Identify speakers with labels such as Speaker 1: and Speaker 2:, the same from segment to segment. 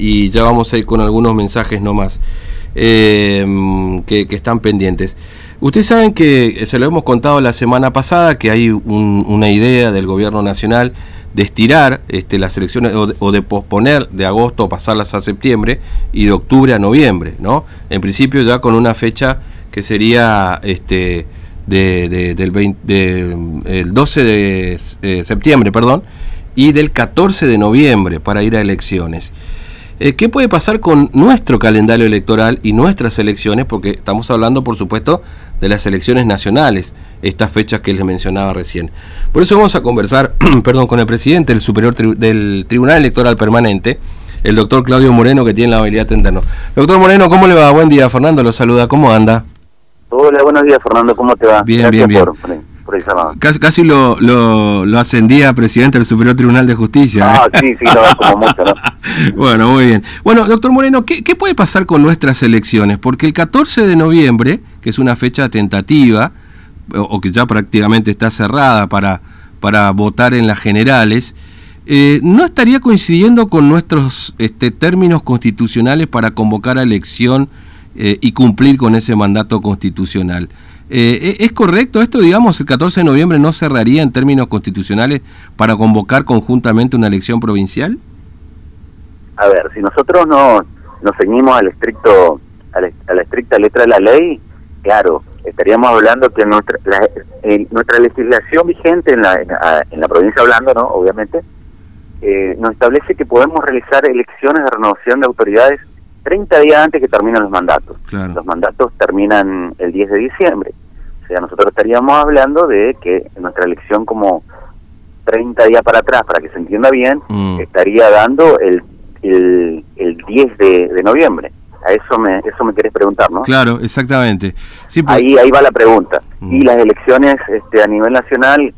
Speaker 1: y ya vamos a ir con algunos mensajes nomás eh, que, están pendientes. Ustedes saben que se lo hemos contado la semana pasada que hay un, una idea del gobierno nacional de estirar este, las elecciones o de, posponer de agosto o pasarlas a septiembre y de octubre a noviembre, ¿no? En principio ya con una fecha que sería este de, de, del 20, de, el 12 de eh, septiembre, perdón, y del 14 de noviembre para ir a elecciones. Eh, ¿Qué puede pasar con nuestro calendario electoral y nuestras elecciones? Porque estamos hablando, por supuesto, de las elecciones nacionales, estas fechas que les mencionaba recién. Por eso vamos a conversar, perdón, con el presidente del Superior tri del Tribunal Electoral Permanente, el doctor Claudio Moreno, que tiene la habilidad de atendernos. Doctor Moreno, ¿cómo le va? Buen día, Fernando lo saluda, ¿cómo anda?
Speaker 2: Hola, buenos días, Fernando, ¿cómo te va?
Speaker 1: Bien, Gracias bien, bien. Por, por. Casi, casi lo, lo, lo, ascendía a presidente del Superior Tribunal de Justicia.
Speaker 2: ¿eh? Ah, sí, sí, lo como mucho, ¿no?
Speaker 1: bueno, muy bien. Bueno, doctor Moreno, ¿qué, ¿qué puede pasar con nuestras elecciones? Porque el 14 de noviembre, que es una fecha tentativa, o, o que ya prácticamente está cerrada para, para votar en las generales, eh, ¿no estaría coincidiendo con nuestros este, términos constitucionales para convocar a elección eh, y cumplir con ese mandato constitucional? Eh, ¿Es correcto esto? Digamos, el 14 de noviembre no cerraría en términos constitucionales para convocar conjuntamente una elección provincial?
Speaker 2: A ver, si nosotros no nos ceñimos al estricto, a la, a la, estricta letra de la ley, claro, estaríamos hablando que nuestra, la, eh, nuestra legislación vigente en la, en la, en la provincia hablando, ¿no? Obviamente, eh, nos establece que podemos realizar elecciones de renovación de autoridades 30 días antes que terminen los mandatos.
Speaker 1: Claro.
Speaker 2: Los mandatos terminan el 10 de diciembre. O sea, nosotros estaríamos hablando de que nuestra elección como 30 días para atrás, para que se entienda bien, mm. estaría dando el, el, el 10 de, de, noviembre. A eso me eso me querés preguntar, ¿no?
Speaker 1: Claro, exactamente.
Speaker 2: Sí, pues... ahí ahí va la pregunta. Mm. Y las elecciones este a nivel nacional,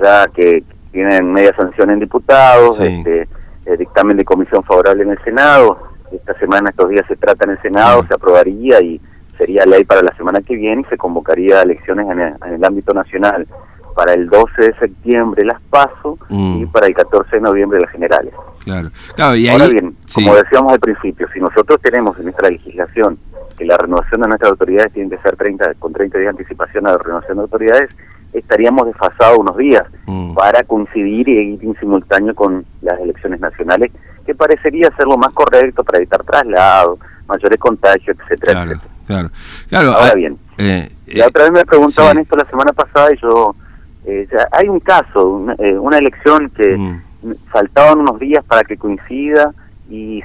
Speaker 2: ya que tienen media sanción en diputados,
Speaker 1: sí.
Speaker 2: este, el dictamen de comisión favorable en el Senado, esta semana, estos días se trata en el Senado, mm. se aprobaría y sería ley para la semana que viene y se convocaría elecciones en el, en el ámbito nacional para el 12 de septiembre las PASO mm. y para el 14 de noviembre las generales.
Speaker 1: Claro. claro y
Speaker 2: Ahora bien,
Speaker 1: sí.
Speaker 2: como decíamos al principio, si nosotros tenemos en nuestra legislación que la renovación de nuestras autoridades tiene que ser 30 con 30 días de anticipación a la renovación de autoridades, estaríamos desfasados unos días
Speaker 1: mm.
Speaker 2: para coincidir y ir en simultáneo con las elecciones nacionales que parecería ser lo más correcto para evitar traslados, mayores contagios, etcétera,
Speaker 1: claro,
Speaker 2: etcétera.
Speaker 1: Claro, claro.
Speaker 2: Ahora bien,
Speaker 1: eh,
Speaker 2: la otra vez me preguntaban
Speaker 1: sí.
Speaker 2: esto la semana pasada y yo, eh, hay un caso, una, eh, una elección que
Speaker 1: mm.
Speaker 2: faltaban unos días para que coincida y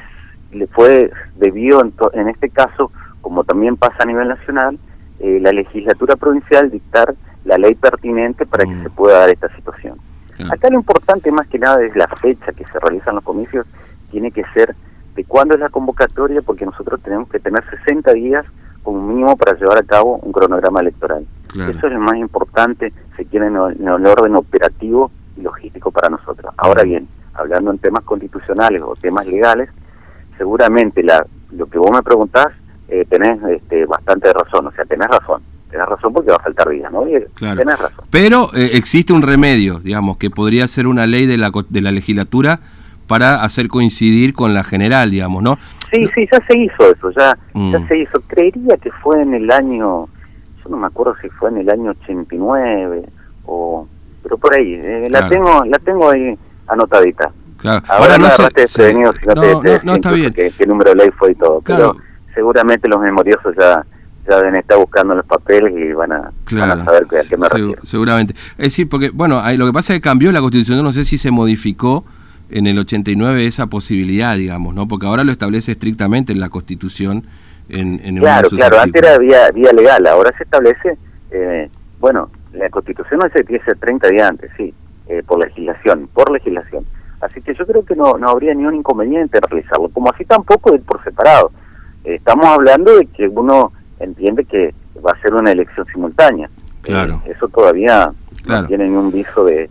Speaker 2: le fue debido en, en este caso, como también pasa a nivel nacional, eh, la legislatura provincial dictar la ley pertinente para
Speaker 1: mm.
Speaker 2: que se pueda dar esta situación.
Speaker 1: Claro.
Speaker 2: Acá lo importante más que nada es la fecha que se realizan los comicios tiene que ser de cuándo es la convocatoria, porque nosotros tenemos que tener 60 días como mínimo para llevar a cabo un cronograma electoral.
Speaker 1: Claro.
Speaker 2: Eso es lo más importante, se quiere en el, en el orden operativo y logístico para nosotros. Ahora bien, hablando en temas constitucionales o temas legales, seguramente la, lo que vos me preguntás, eh, tenés este, bastante razón, o sea, tenés razón. Tenés razón porque va a faltar días, ¿no?
Speaker 1: Claro.
Speaker 2: Tenés razón.
Speaker 1: Pero eh, existe un remedio, digamos, que podría ser una ley de la, de la legislatura para hacer coincidir con la general, digamos, ¿no?
Speaker 2: Sí, sí, ya se hizo eso, ya,
Speaker 1: Mm.
Speaker 2: ya se hizo. Creería que fue en el año, yo no me acuerdo si fue en el año 89 o, pero por ahí, eh, la tengo, la tengo ahí anotadita.
Speaker 1: Claro.
Speaker 2: Ahora, no sé, no,
Speaker 1: no,
Speaker 2: te,
Speaker 1: no, está bien.
Speaker 2: Qué, qué número de ley fue y todo,
Speaker 1: Claro.
Speaker 2: pero seguramente los memoriosos ya ya deben estar buscando los papeles y van a,
Speaker 1: Claro,
Speaker 2: van a saber a qué me refiero.
Speaker 1: seguramente. Es decir, porque, bueno, lo que pasa es que cambió la constitución, no sé si se modificó en el 89 esa posibilidad, digamos, ¿no? Porque ahora lo establece estrictamente en la constitución. En, en
Speaker 2: Claro, claro, antes era vía, vía legal, ahora se establece, eh, bueno, la constitución no se ser 30 días antes, sí, eh, por legislación, por legislación. Así que yo creo que no, no habría ningún inconveniente en realizarlo, como así tampoco ir por separado. Eh, estamos hablando de que uno entiende que va a ser una elección simultánea.
Speaker 1: Claro.
Speaker 2: Eh, eso todavía
Speaker 1: Claro.
Speaker 2: no tiene ningún viso de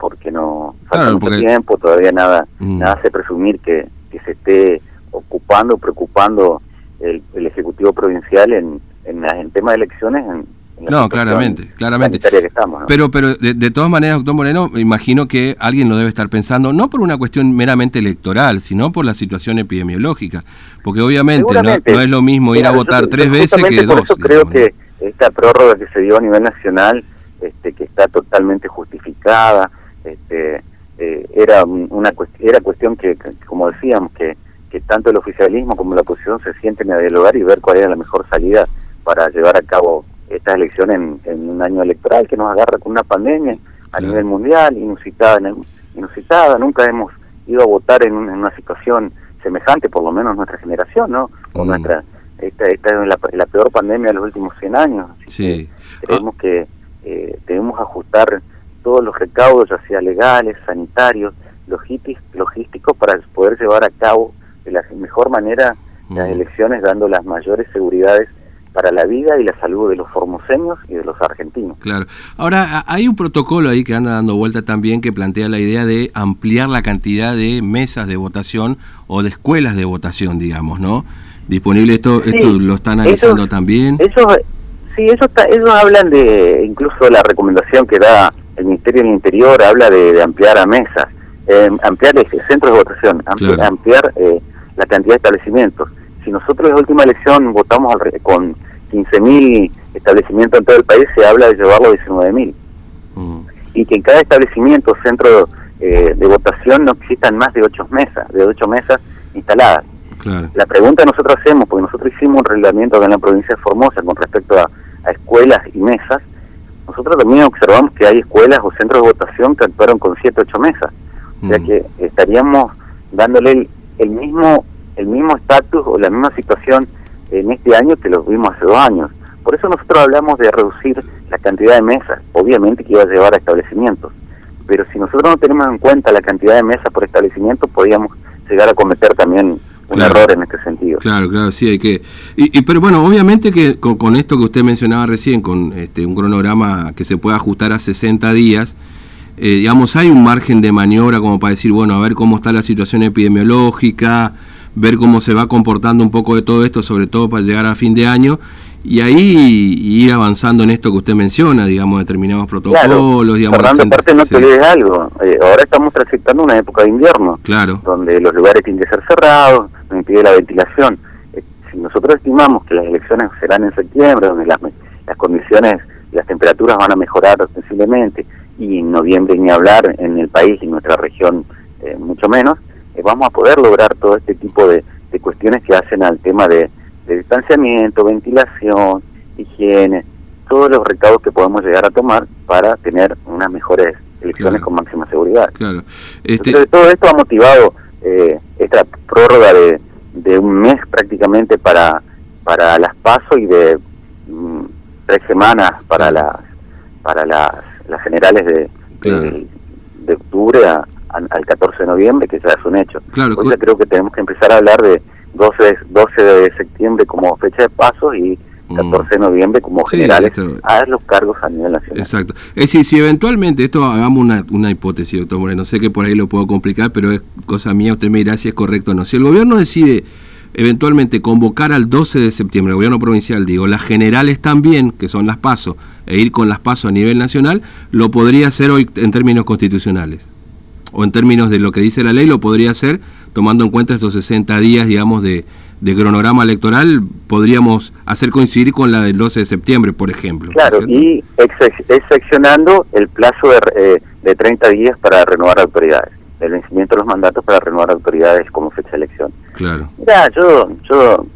Speaker 2: porque no falta
Speaker 1: Claro,
Speaker 2: mucho
Speaker 1: porque-
Speaker 2: tiempo, todavía nada,
Speaker 1: Mm.
Speaker 2: nada hace presumir que, que se esté ocupando, preocupando el, el Ejecutivo Provincial en, en, en tema de elecciones en,
Speaker 1: no, claramente, claramente.
Speaker 2: Que estamos,
Speaker 1: Pero, pero de, todas maneras, doctor Moreno, me imagino que alguien lo debe estar pensando, no por una cuestión meramente electoral, sino por la situación epidemiológica. Porque obviamente no, es lo mismo ir a votar tres veces que
Speaker 2: por
Speaker 1: dos.
Speaker 2: Eso creo que esta prórroga que se dio a nivel nacional, este, que está totalmente justificada, este, eh, era una era cuestión que, como decíamos, que, que tanto el oficialismo como la oposición se sienten a dialogar y ver cuál era la mejor salida para llevar a cabo esta elección en, un año electoral que nos agarra con una pandemia a nivel mundial, inusitada, inusitada, nunca hemos ido a votar en, una situación semejante, por lo menos nuestra generación, ¿no? O mm. nuestra, esta, esta es la, peor pandemia de los últimos 100 años.
Speaker 1: Sí.
Speaker 2: creemos que eh, debemos ajustar todos los recaudos, ya sea legales, sanitarios, logísticos, para poder llevar a cabo de la mejor manera las elecciones, dando las mayores seguridades para la vida y la salud de los formoseños y de los argentinos.
Speaker 1: Claro. Ahora, hay un protocolo ahí que anda dando vuelta también que plantea la idea de ampliar la cantidad de mesas de votación o de escuelas de votación, digamos, ¿no? Disponible esto, esto lo están analizando también.
Speaker 2: Eso, sí, eso está, ellos hablan de, incluso la recomendación que da el Ministerio del Interior habla de, ampliar a mesas, eh, ampliar centros de votación, ampliar, eh, la cantidad de establecimientos si nosotros en la última elección votamos con 15.000 establecimientos en todo el país, se habla de llevarlo a 19.000. Mm. Y que en cada establecimiento, centro eh, de votación, no existan más de ocho mesas, de ocho mesas instaladas. La pregunta que nosotros hacemos, porque nosotros hicimos un reglamento en la provincia de Formosa con respecto a, escuelas y mesas, nosotros también observamos que hay escuelas o centros de votación que actuaron con siete, ocho mesas. O sea mm. que estaríamos dándole el mismo el mismo estatus o la misma situación en este año que lo vimos hace dos años. Por eso nosotros hablamos de reducir la cantidad de mesas, obviamente que iba a llevar a establecimientos, pero si nosotros no tenemos en cuenta la cantidad de mesas por establecimiento, podríamos llegar a cometer también un error en este sentido.
Speaker 1: Claro, claro, sí, hay que... Y, pero bueno, obviamente que con, esto que usted mencionaba recién, con este, un cronograma que se puede ajustar a 60 días, eh, digamos, hay un margen de maniobra como para decir, bueno, a ver cómo está la situación epidemiológica, ver cómo se va comportando un poco de todo esto, sobre todo para llegar a fin de año, y ahí ir avanzando en esto que usted menciona, digamos, determinados protocolos, digamos...
Speaker 2: Fernando, aparte no te olvides algo, eh, ahora estamos transitando una época de invierno,
Speaker 1: claro.
Speaker 2: donde los lugares tienen que ser cerrados, no impide la ventilación. Eh, si nosotros estimamos que las elecciones serán en septiembre, donde las, las condiciones, las temperaturas van a mejorar sensiblemente, y en noviembre ni hablar en el país y en nuestra región eh, mucho menos, eh, vamos a poder lograr todo este tipo de, cuestiones que hacen al tema de, distanciamiento, ventilación, higiene, todos los recaudos que podemos llegar a tomar para tener unas mejores elecciones con máxima seguridad.
Speaker 1: Claro.
Speaker 2: Este... todo esto ha motivado eh, esta prórroga de, de, un mes prácticamente para para las pasos y de mm, tres semanas para las para las, las generales de, de, octubre a, al 14 de noviembre, que ya es un hecho.
Speaker 1: Claro,
Speaker 2: Hoy creo que tenemos que empezar a hablar de 12, 12 de septiembre como fecha de paso y 14 mm. de noviembre como generales a los cargos a nivel nacional.
Speaker 1: Exacto. Es decir, si eventualmente, esto hagamos una, una hipótesis, doctor Moreno, sé que por ahí lo puedo complicar, pero es cosa mía, usted me dirá si es correcto o no. Si el gobierno decide eventualmente convocar al 12 de septiembre, el gobierno provincial, digo, las generales también, que son las pasos, e ir con las pasos a nivel nacional, lo podría hacer hoy en términos constitucionales o en términos de lo que dice la ley, lo podría hacer tomando en cuenta estos 60 días, digamos, de, cronograma electoral, podríamos hacer coincidir con la del 12 de septiembre, por ejemplo.
Speaker 2: Claro, y excepcionando el plazo de, eh, de 30 días para renovar autoridades, el vencimiento de los mandatos para renovar autoridades como fecha de elección.
Speaker 1: Claro.
Speaker 2: Mira, yo, yo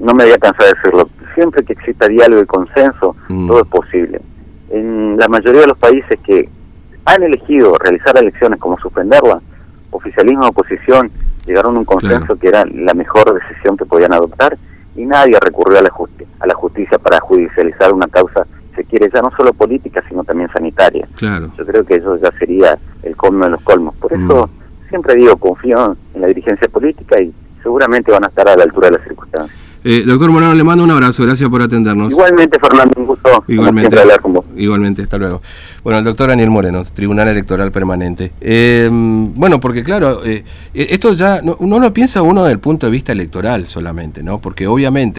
Speaker 2: no me voy a cansar de decirlo, siempre que exista diálogo y consenso, mm. todo es posible. En la mayoría de los países que han elegido realizar elecciones como suspenderlas, oficialismo oposición llegaron a un consenso que era la mejor decisión que podían adoptar y nadie recurrió a la, a la justicia para judicializar una causa, se quiere, ya no solo política, sino también sanitaria.
Speaker 1: Claro.
Speaker 2: Yo creo que eso ya sería el colmo de los colmos. Por eso mm. siempre digo, confío en la dirigencia política y seguramente van a estar a la altura de las circunstancias.
Speaker 1: Eh, doctor Morano, le mando un abrazo, gracias por atendernos.
Speaker 2: Igualmente, Fernando, un gusto.
Speaker 1: Igualmente, Igualmente, hasta luego. Bueno, el doctor Daniel Moreno, Tribunal Electoral Permanente. Eh, bueno, porque claro, eh, esto ya, no, no piensa uno desde el punto de vista electoral solamente, ¿no? Porque obviamente